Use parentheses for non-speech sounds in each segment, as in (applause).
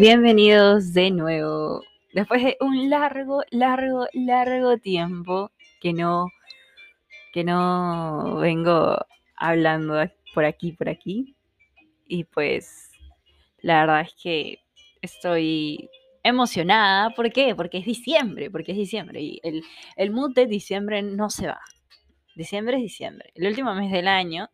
Bienvenidos de nuevo. Después de un largo, largo, largo tiempo que no, que no vengo hablando por aquí, por aquí. Y pues la verdad es que estoy emocionada. ¿Por qué? Porque es diciembre, porque es diciembre. Y el, el mood de diciembre no se va. Diciembre es diciembre, el último mes del año.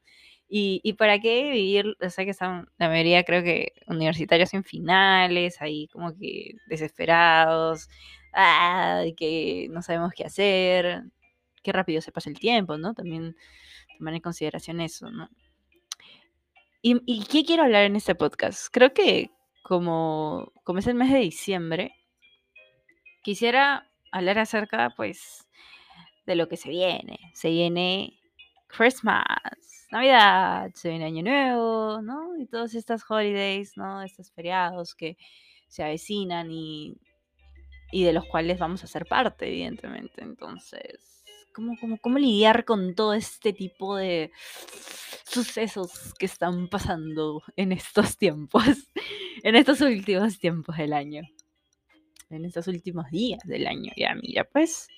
Y, para qué vivir, o sea que están la mayoría creo que universitarios en finales, ahí como que desesperados, ah, que no sabemos qué hacer, qué rápido se pasa el tiempo, ¿no? También tomar en consideración eso, ¿no? ¿Y, y qué quiero hablar en este podcast? Creo que como, como es el mes de diciembre, quisiera hablar acerca, pues, de lo que se viene. Se viene Christmas, Navidad, se viene Año Nuevo, ¿no? Y todas estas holidays, ¿no? Estos feriados que se avecinan y, y de los cuales vamos a ser parte, evidentemente. Entonces, ¿cómo, cómo, cómo lidiar con todo este tipo de sucesos que están pasando en estos tiempos, (laughs) en estos últimos tiempos del año? En estos últimos días del año, ya mira, pues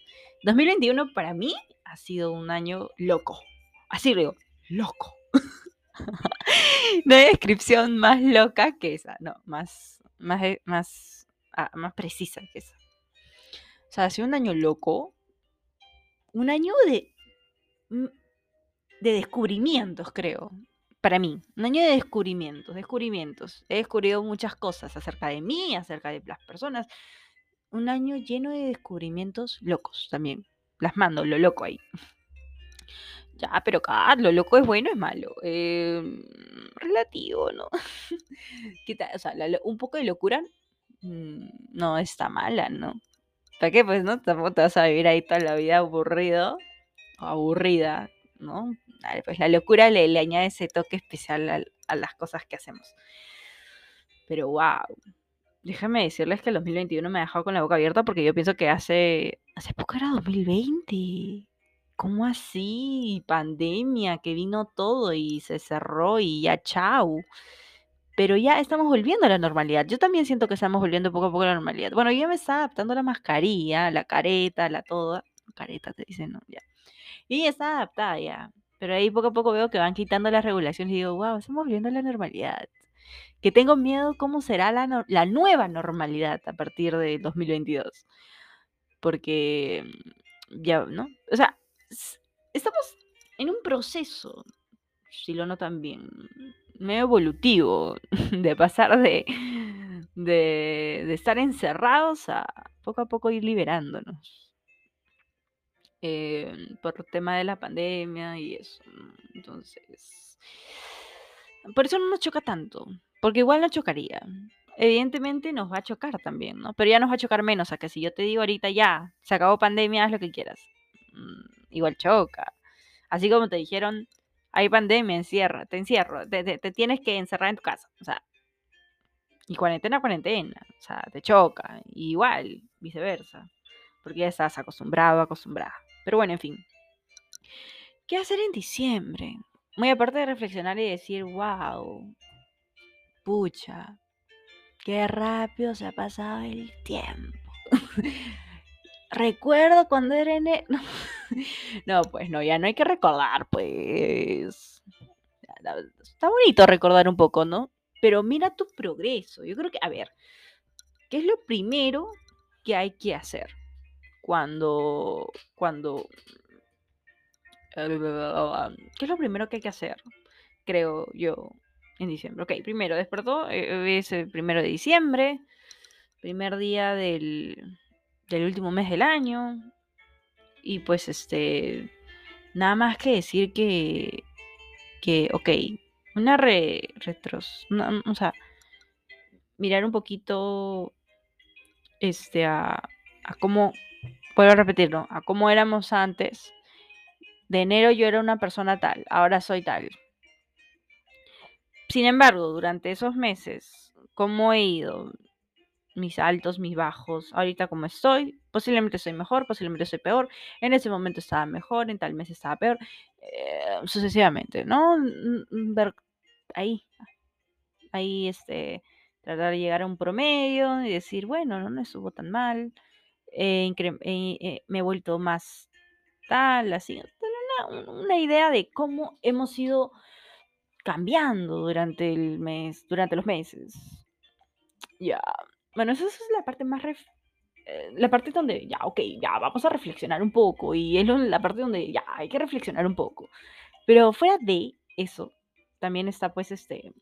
2021 para mí ha sido un año loco. Así lo digo, loco. (laughs) no hay descripción más loca que esa, no, más, más, más, ah, más precisa que esa. O sea, ha sido un año loco, un año de, mm, de descubrimientos, creo, para mí, un año de descubrimientos, descubrimientos. He descubierto muchas cosas acerca de mí, acerca de las personas. Un año lleno de descubrimientos locos también, plasmando lo loco ahí. Ya, pero lo loco es bueno, es malo. Em, relativo, ¿no? (laughs) O sea, un poco de locura mm, no está mala, ¿no? ¿Para qué? Pues, ¿no? Tampoco te vas a vivir ahí toda la vida aburrido o aburrida, ¿no? pues la locura le, le añade ese toque especial a, a, las cosas que hacemos. Pero wow. Déjame decirles que el 2021 me ha dejado con la boca abierta porque yo pienso que hace, hace poco era 2020. ¿Cómo así? Pandemia, que vino todo y se cerró y ya chau. Pero ya estamos volviendo a la normalidad. Yo también siento que estamos volviendo poco a poco a la normalidad. Bueno, yo ya me estaba adaptando la mascarilla, la careta, la toda. Careta te dicen, no, ya. Y ya está adaptada ya. Pero ahí poco a poco veo que van quitando las regulaciones y digo, wow, estamos volviendo a la normalidad. Que tengo miedo cómo será la, la nueva normalidad a partir de 2022. Porque ya, ¿no? O sea, estamos en un proceso, si lo notan bien, medio evolutivo, (laughs) de pasar de, de, estar encerrados a poco a poco ir liberándonos. Eh, por el tema de la pandemia y eso. Entonces, por eso no nos choca tanto, porque igual nos chocaría. Evidentemente nos va a chocar también, ¿no? Pero ya nos va a chocar menos, a que si yo te digo ahorita ya, se acabó pandemia, haz lo que quieras. Igual choca. Así como te dijeron, hay pandemia, encierra, te encierro, te, tienes que encerrar en tu casa. O sea, y cuarentena, cuarentena. O sea, te choca. igual, viceversa. Porque ya estás acostumbrado, acostumbrada. Pero bueno, en fin. ¿Qué hacer en diciembre? Muy aparte de reflexionar y decir, wow, pucha, qué rápido se ha pasado el tiempo. (laughs) Recuerdo cuando era. (laughs) (laughs) No, pues no, ya no hay que recordar, pues. Está bonito recordar un poco, ¿no? Pero mira tu progreso. Yo creo que, a ver, ¿qué es lo primero que hay que hacer cuando, cuando, (laughs) ¿qué es lo primero que hay que hacer? Creo yo, en diciembre. Ok, primero, despertó, eh, es el primero de diciembre, primer día del, del último mes del año. Y pues este, nada más que decir que, que ok, una re, retros, o sea, mirar un poquito este a, a cómo, puedo repetirlo, a cómo éramos antes. De enero yo era una persona tal, ahora soy tal. Sin embargo, durante esos meses, ¿cómo he ido? Mis altos, mis bajos. Ahorita como estoy, posiblemente soy mejor, posiblemente soy peor. En ese momento estaba mejor, en tal mes estaba peor. Eh, sucesivamente, ¿no? Ver ahí, ahí este, tratar de llegar a un promedio y decir, bueno, no, no estuvo tan mal, eh, eh, me he vuelto más tal, así, una, una idea de cómo hemos ido cambiando durante el mes, durante los meses. Ya, bueno, eso, es la parte más la parte donde ya, ok, ya vamos a reflexionar un poco y es la parte donde ya hay que reflexionar un poco. Pero fuera de eso, también está pues este,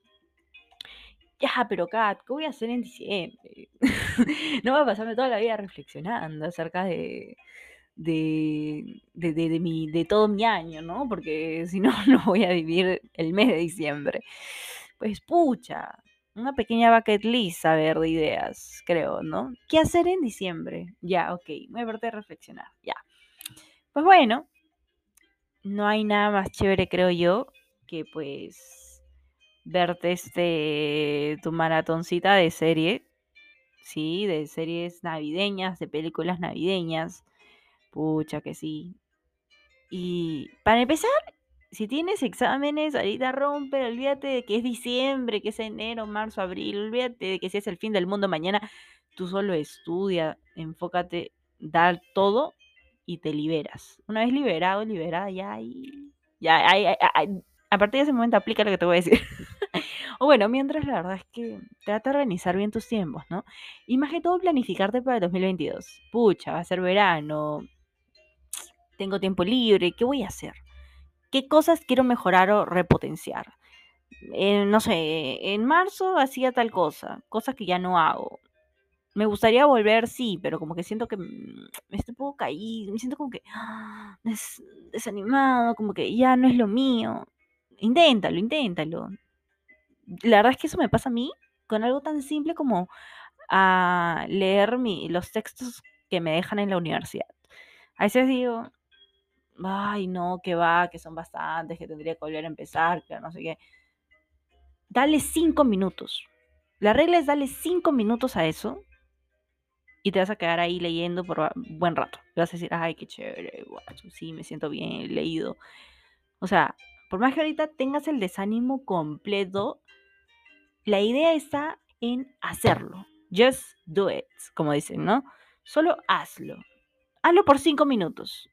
ya, pero Kat, ¿qué voy a hacer en diciembre? (laughs) no voy a pasarme toda la vida reflexionando acerca de, de, de, de, mi, de todo mi año, ¿no? Porque si no, (laughs) no voy a vivir el mes de diciembre. Pues pucha, una pequeña bucket list, a ver, de ideas, creo, ¿no? ¿Qué hacer en diciembre? Ya, ok, voy verte a reflexionar, ya. Pues bueno, no hay nada más chévere, creo yo, que pues verte este tu maratoncita de serie, sí, de series navideñas, de películas navideñas. Pucha que sí. Y para empezar, si tienes exámenes, ahorita rompe, olvídate de que es diciembre, que es enero, marzo, abril, olvídate de que si es el fin del mundo mañana, tú solo estudia, enfócate, da todo y te liberas. Una vez liberado, liberada, ya hay, ya hay, a partir de ese momento aplica lo que te voy a decir. (laughs) o bueno, mientras la verdad es que trata de organizar bien tus tiempos, ¿no? Y más que todo planificarte para el 2022. Pucha, va a ser verano, tengo tiempo libre, ¿qué voy a hacer? ¿Qué cosas quiero mejorar o repotenciar? Eh, no sé, en marzo hacía tal cosa, cosas que ya no hago me gustaría volver, sí, pero como que siento que mm, me estoy un poco caído, me siento como que ¡ah! desanimado, como que ya no es lo mío. Inténtalo, inténtalo. La verdad es que eso me pasa a mí con algo tan simple como a leer los textos que me dejan en la universidad. A veces digo, ay, no, que va, que son bastantes, que tendría que volver a empezar, que no sé qué. Dale cinco minutos. La regla es darle cinco minutos a eso y te vas a quedar ahí leyendo por buen rato. Y vas a decir, ay, qué chévere, sí, me siento bien, leído. O sea, por más que ahorita tengas el desánimo completo, la idea está en hacerlo. Just do it, como dicen, ¿no? Solo hazlo. Hazlo por cinco minutos.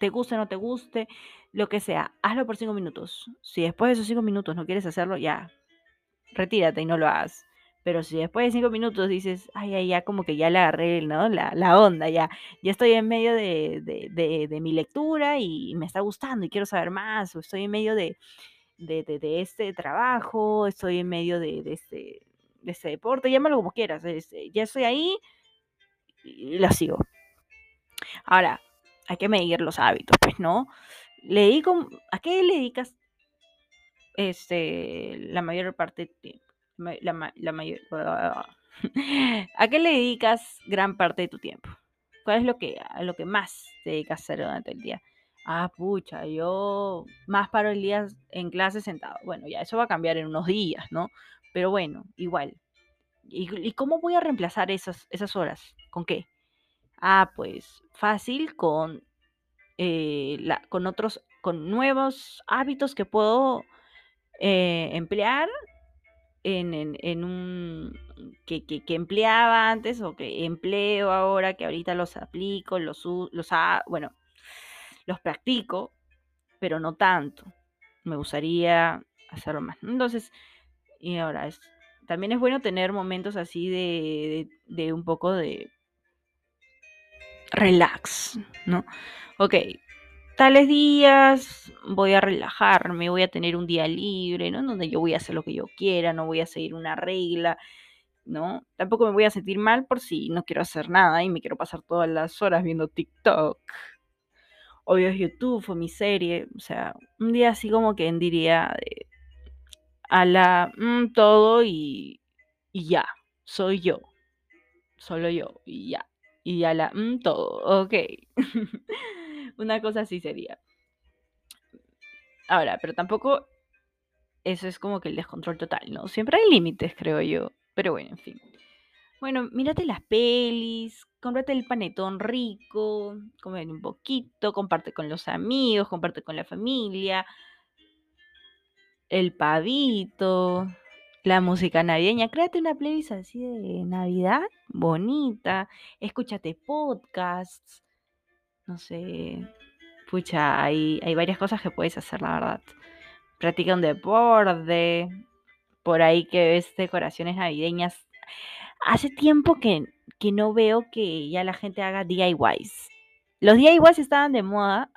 Te guste no te guste, lo que sea, hazlo por cinco minutos. Si después de esos cinco minutos no quieres hacerlo, ya, retírate y no lo hagas. Pero si después de cinco minutos dices, ay, ay, ya como que ya le agarré, ¿no? La, la onda, ya, ya estoy en medio de, de, de, mi lectura y me está gustando y quiero saber más, o estoy en medio de, de, este trabajo, estoy en medio de, este, de este deporte, llámalo como quieras, este, ya estoy ahí y la sigo. Ahora, hay que medir los hábitos, pues, ¿no? Le ¿A qué le dedicas este, la mayor parte del tiempo? la, mayor... (laughs) ¿A qué le dedicas gran parte de tu tiempo? ¿Cuál es lo que, a lo que más te dedicas a hacer durante el día? Ah, pucha, yo más paro el día en clase sentado. Bueno, ya eso va a cambiar en unos días, ¿no? Pero bueno, igual. ¿Y, cómo voy a reemplazar esas, esas horas? ¿Con qué? Ah, pues fácil con, eh, la, con otros, con nuevos hábitos que puedo eh, emplear en, un que, que, empleaba antes o que empleo ahora, que ahorita los aplico, los, los bueno, los practico, pero no tanto. Me gustaría hacerlo más. Entonces, y ahora es, también es bueno tener momentos así de, de un poco de relax, ¿no? Ok, tales días voy a relajarme, voy a tener un día libre, ¿no? Donde yo voy a hacer lo que yo quiera, no voy a seguir una regla, ¿no? Tampoco me voy a sentir mal por si no quiero hacer nada y me quiero pasar todas las horas viendo TikTok. O veo YouTube o mi serie, o sea, un día así como que diría a la mm, todo y, y ya, soy yo, solo yo y ya, y a la mm, todo, ok. (laughs) Una cosa así sería. Ahora, pero tampoco eso es como que el descontrol total, ¿no? Siempre hay límites, creo yo. Pero bueno, en fin. Bueno, mírate las pelis, cómprate el panetón rico, come un poquito, comparte con los amigos, comparte con la familia, el pavito, la música navideña. Créate una playlist así de Navidad, bonita. Escúchate podcasts. No sé. Pucha, hay, hay varias cosas que puedes hacer, la verdad. Practica un deporte. Por ahí que ves decoraciones navideñas. Hace tiempo que, que no veo que ya la gente haga DIYs. Los DIYs estaban de moda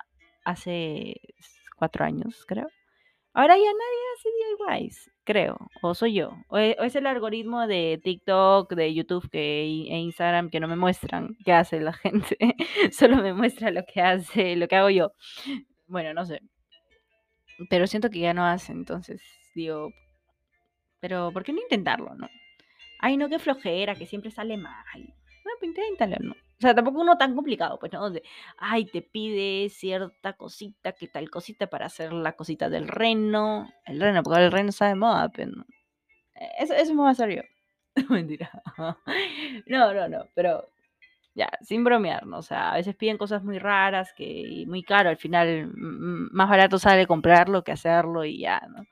hace cuatro años, creo. Ahora ya nadie hace DIYs, creo. O soy yo. O e, es, el algoritmo de TikTok, de YouTube que, e Instagram que no me muestran qué hace la (laughs) gente. Solo me muestra lo que hace, lo que hago yo. Bueno, no sé. Pero siento que ya no hace, entonces digo, pero ¿por qué no intentarlo, no? Ay, no, qué flojera, que siempre sale mal. No, pues inténtalo, ¿no? O sea, tampoco uno tan complicado, pues, ¿no? Donde, ay, te pide cierta cosita, que tal cosita para hacer la cosita del reno. El reno, porque el reno sabe moda, pero no. Eh, eso, eso me va a hacer yo. (laughs) Mentira. (laughs) no, no, no, pero ya, sin bromear, ¿no? O sea, a veces piden cosas muy raras que muy caro, al final más barato sale comprarlo que hacerlo y ya, ¿no?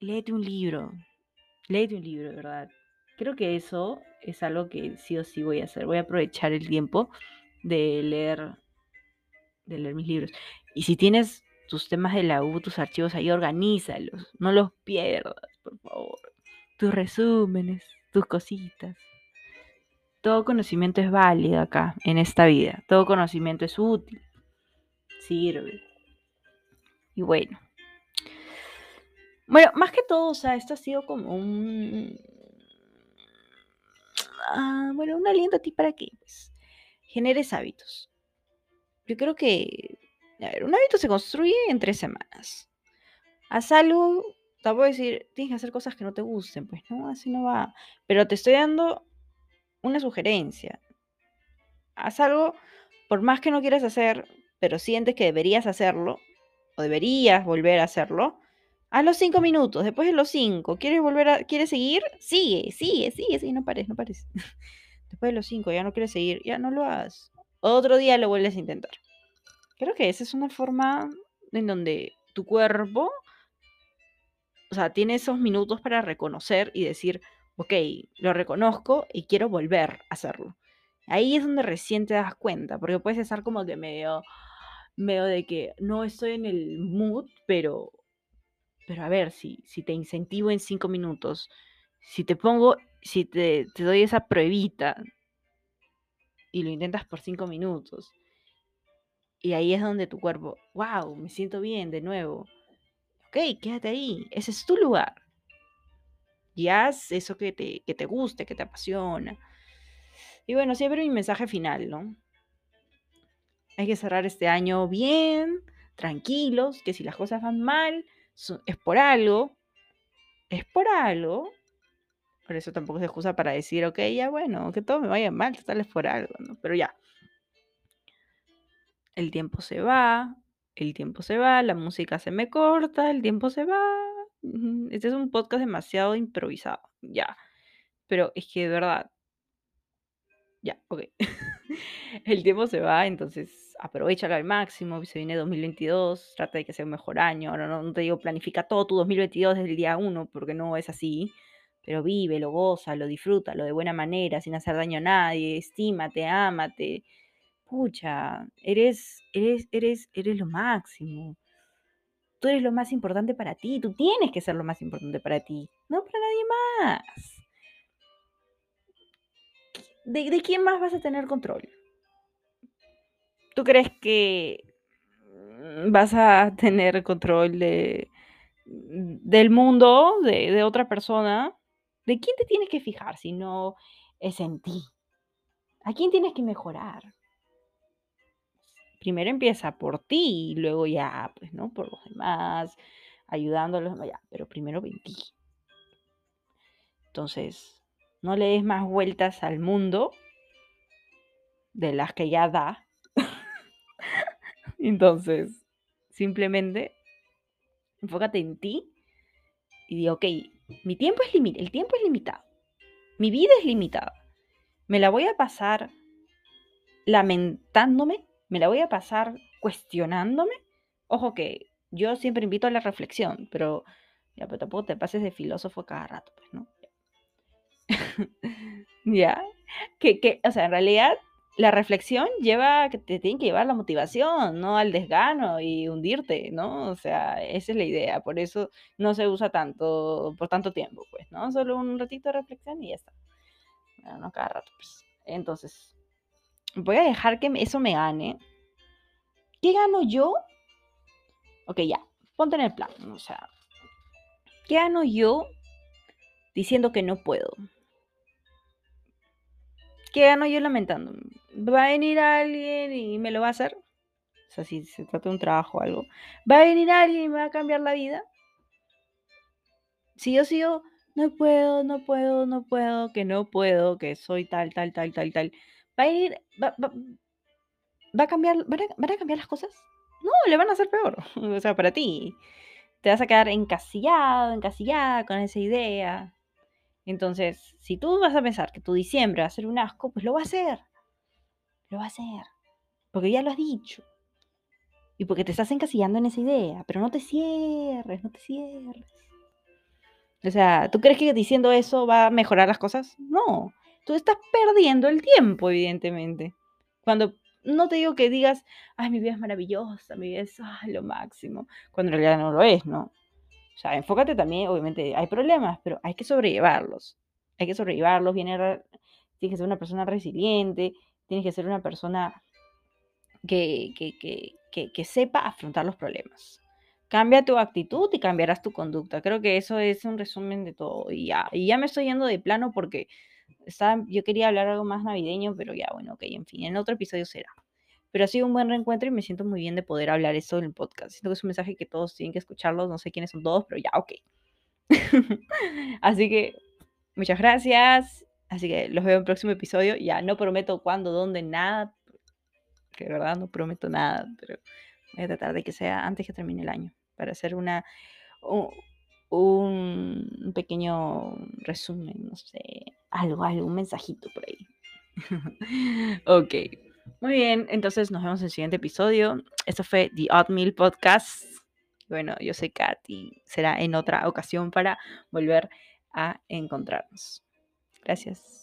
Léete un libro, léete un libro, de verdad. Creo que eso es algo que sí o sí voy a hacer. Voy a aprovechar el tiempo de leer, de leer mis libros. Y si tienes tus temas de la U, tus archivos ahí, organízalos. No los pierdas, por favor. Tus resúmenes, tus cositas. Todo conocimiento es válido acá, en esta vida. Todo conocimiento es útil. Sirve. Y bueno. Bueno, más que todo, o sea, esto ha sido como un, Ah, bueno, un aliento a ti para que pues, generes hábitos. Yo creo que, a ver, un hábito se construye en tres semanas. Haz algo, te voy a decir, tienes que hacer cosas que no te gusten, pues no, así no va. Pero te estoy dando una sugerencia. Haz algo, por más que no quieras hacer, pero sientes que deberías hacerlo, o deberías volver a hacerlo, a los cinco minutos, después de los cinco, ¿quieres volver a, quieres seguir? Sigue, sigue, sigue, sigue, no pares, no pares. (laughs) después de los cinco, ya no quieres seguir, ya no lo hagas. Otro día lo vuelves a intentar. Creo que esa es una forma en donde tu cuerpo, o sea, tiene esos minutos para reconocer y decir, ok, lo reconozco y quiero volver a hacerlo. Ahí es donde recién te das cuenta, porque puedes estar como que medio, medio de que no estoy en el mood, pero pero a ver, si, si te incentivo en cinco minutos, si te pongo, si te, te doy esa pruebita y lo intentas por cinco minutos, y ahí es donde tu cuerpo, wow, me siento bien de nuevo. Ok, quédate ahí, ese es tu lugar. Y haz eso que te, que te guste, que te apasiona. Y bueno, siempre mi mensaje final, ¿no? Hay que cerrar este año bien, tranquilos, que si las cosas van mal, es por algo, es por algo. Por eso tampoco se excusa para decir, ok, ya bueno, que todo me vaya mal, tal es por algo, ¿no? Pero ya. El tiempo se va, el tiempo se va, la música se me corta, el tiempo se va. Este es un podcast demasiado improvisado, ya. Pero es que de verdad, ya, ok. (laughs) el tiempo se va, entonces aprovechalo al máximo, se viene 2022, trata de que sea un mejor año, no, no te digo planifica todo tu 2022 desde el día 1, porque no es así, pero vive, lo goza, lo disfruta, lo de buena manera, sin hacer daño a nadie, estímate, ámate, pucha, eres, eres, eres, eres lo máximo. Tú eres lo más importante para ti, tú tienes que ser lo más importante para ti, no para nadie más. ¿de, quién más vas a tener control? ¿Tú crees que mm, vas a tener control de, del mundo, de, de, otra persona? ¿De quién te tienes que fijar si no es en ti? ¿A quién tienes que mejorar? Primero empieza por ti y luego ya, pues, ¿no? Por los demás, ayudándolos, ya, pero primero en ti. Entonces, no le des más vueltas al mundo de las que ya da. (laughs) Entonces, simplemente enfócate en ti y di, ok, mi tiempo es el tiempo es limitado. Mi vida es limitada. Me la voy a pasar lamentándome, me la voy a pasar cuestionándome. Ojo que yo siempre invito a la reflexión, pero Ya, pero tampoco te pases de filósofo cada rato, pues, ¿no? (laughs) ya. Que, que, o sea, en realidad la reflexión lleva, que te tiene que llevar la motivación, no al desgano y hundirte, ¿no? O sea, esa es la idea, por eso no se usa tanto, por tanto tiempo, pues, ¿no? Solo un ratito de reflexión y ya está. Bueno, no cada rato, pues. Entonces, voy a dejar que eso me gane. ¿Qué gano yo? Ok, ya, ponte en el plan, o sea, ¿qué gano yo diciendo que no puedo? ¿Qué gano yo lamentando? ¿Va a venir alguien y me lo va a hacer? O sea, si se trata de un trabajo o algo. ¿Va a venir alguien y me va a cambiar la vida? Si yo sigo, no puedo, no puedo, no puedo, que no puedo, que soy tal, tal, tal, tal, tal. ¿Va a ir, va, a cambiar, van a, cambiar las cosas? No, le van a hacer peor. (laughs) O sea, para ti. Te vas a quedar encasillado, encasillada con esa idea. Entonces, si tú vas a pensar que tu diciembre va a ser un asco, pues lo va a hacer. Lo va a hacer. Porque ya lo has dicho. Y porque te estás encasillando en esa idea. Pero no te cierres, no te cierres. O sea, ¿tú crees que diciendo eso va a mejorar las cosas? No. Tú estás perdiendo el tiempo, evidentemente. Cuando no te digo que digas, ay, mi vida es maravillosa, mi vida es lo máximo, cuando en realidad no lo es, ¿no? O sea, enfócate también, obviamente hay problemas, pero hay que sobrellevarlos. Hay que sobrellevarlos, viene, tienes que ser una persona resiliente, tienes que ser una persona que, que, sepa afrontar los problemas. Cambia tu actitud y cambiarás tu conducta. Creo que eso es un resumen de todo. Y ya, y ya me estoy yendo de plano porque yo quería hablar algo más navideño, pero ya, bueno, ok, en fin, en otro episodio será. Pero ha sido un buen reencuentro y me siento muy bien de poder hablar eso en el podcast. Siento que es un mensaje que todos tienen que escucharlo. No sé quiénes son todos, pero ya, ok. (laughs) Así que muchas gracias. Así que los veo en el próximo episodio. Ya no prometo cuándo, dónde, nada. Que de verdad no prometo nada, pero voy a tratar de que sea antes que termine el año. Para hacer una, un pequeño resumen, no sé, algo, algo, un mensajito por ahí. (laughs) ok. Muy bien, entonces nos vemos en el siguiente episodio. Esto fue The Oatmeal Podcast. Bueno, yo soy Kat y será en otra ocasión para volver a encontrarnos. Gracias.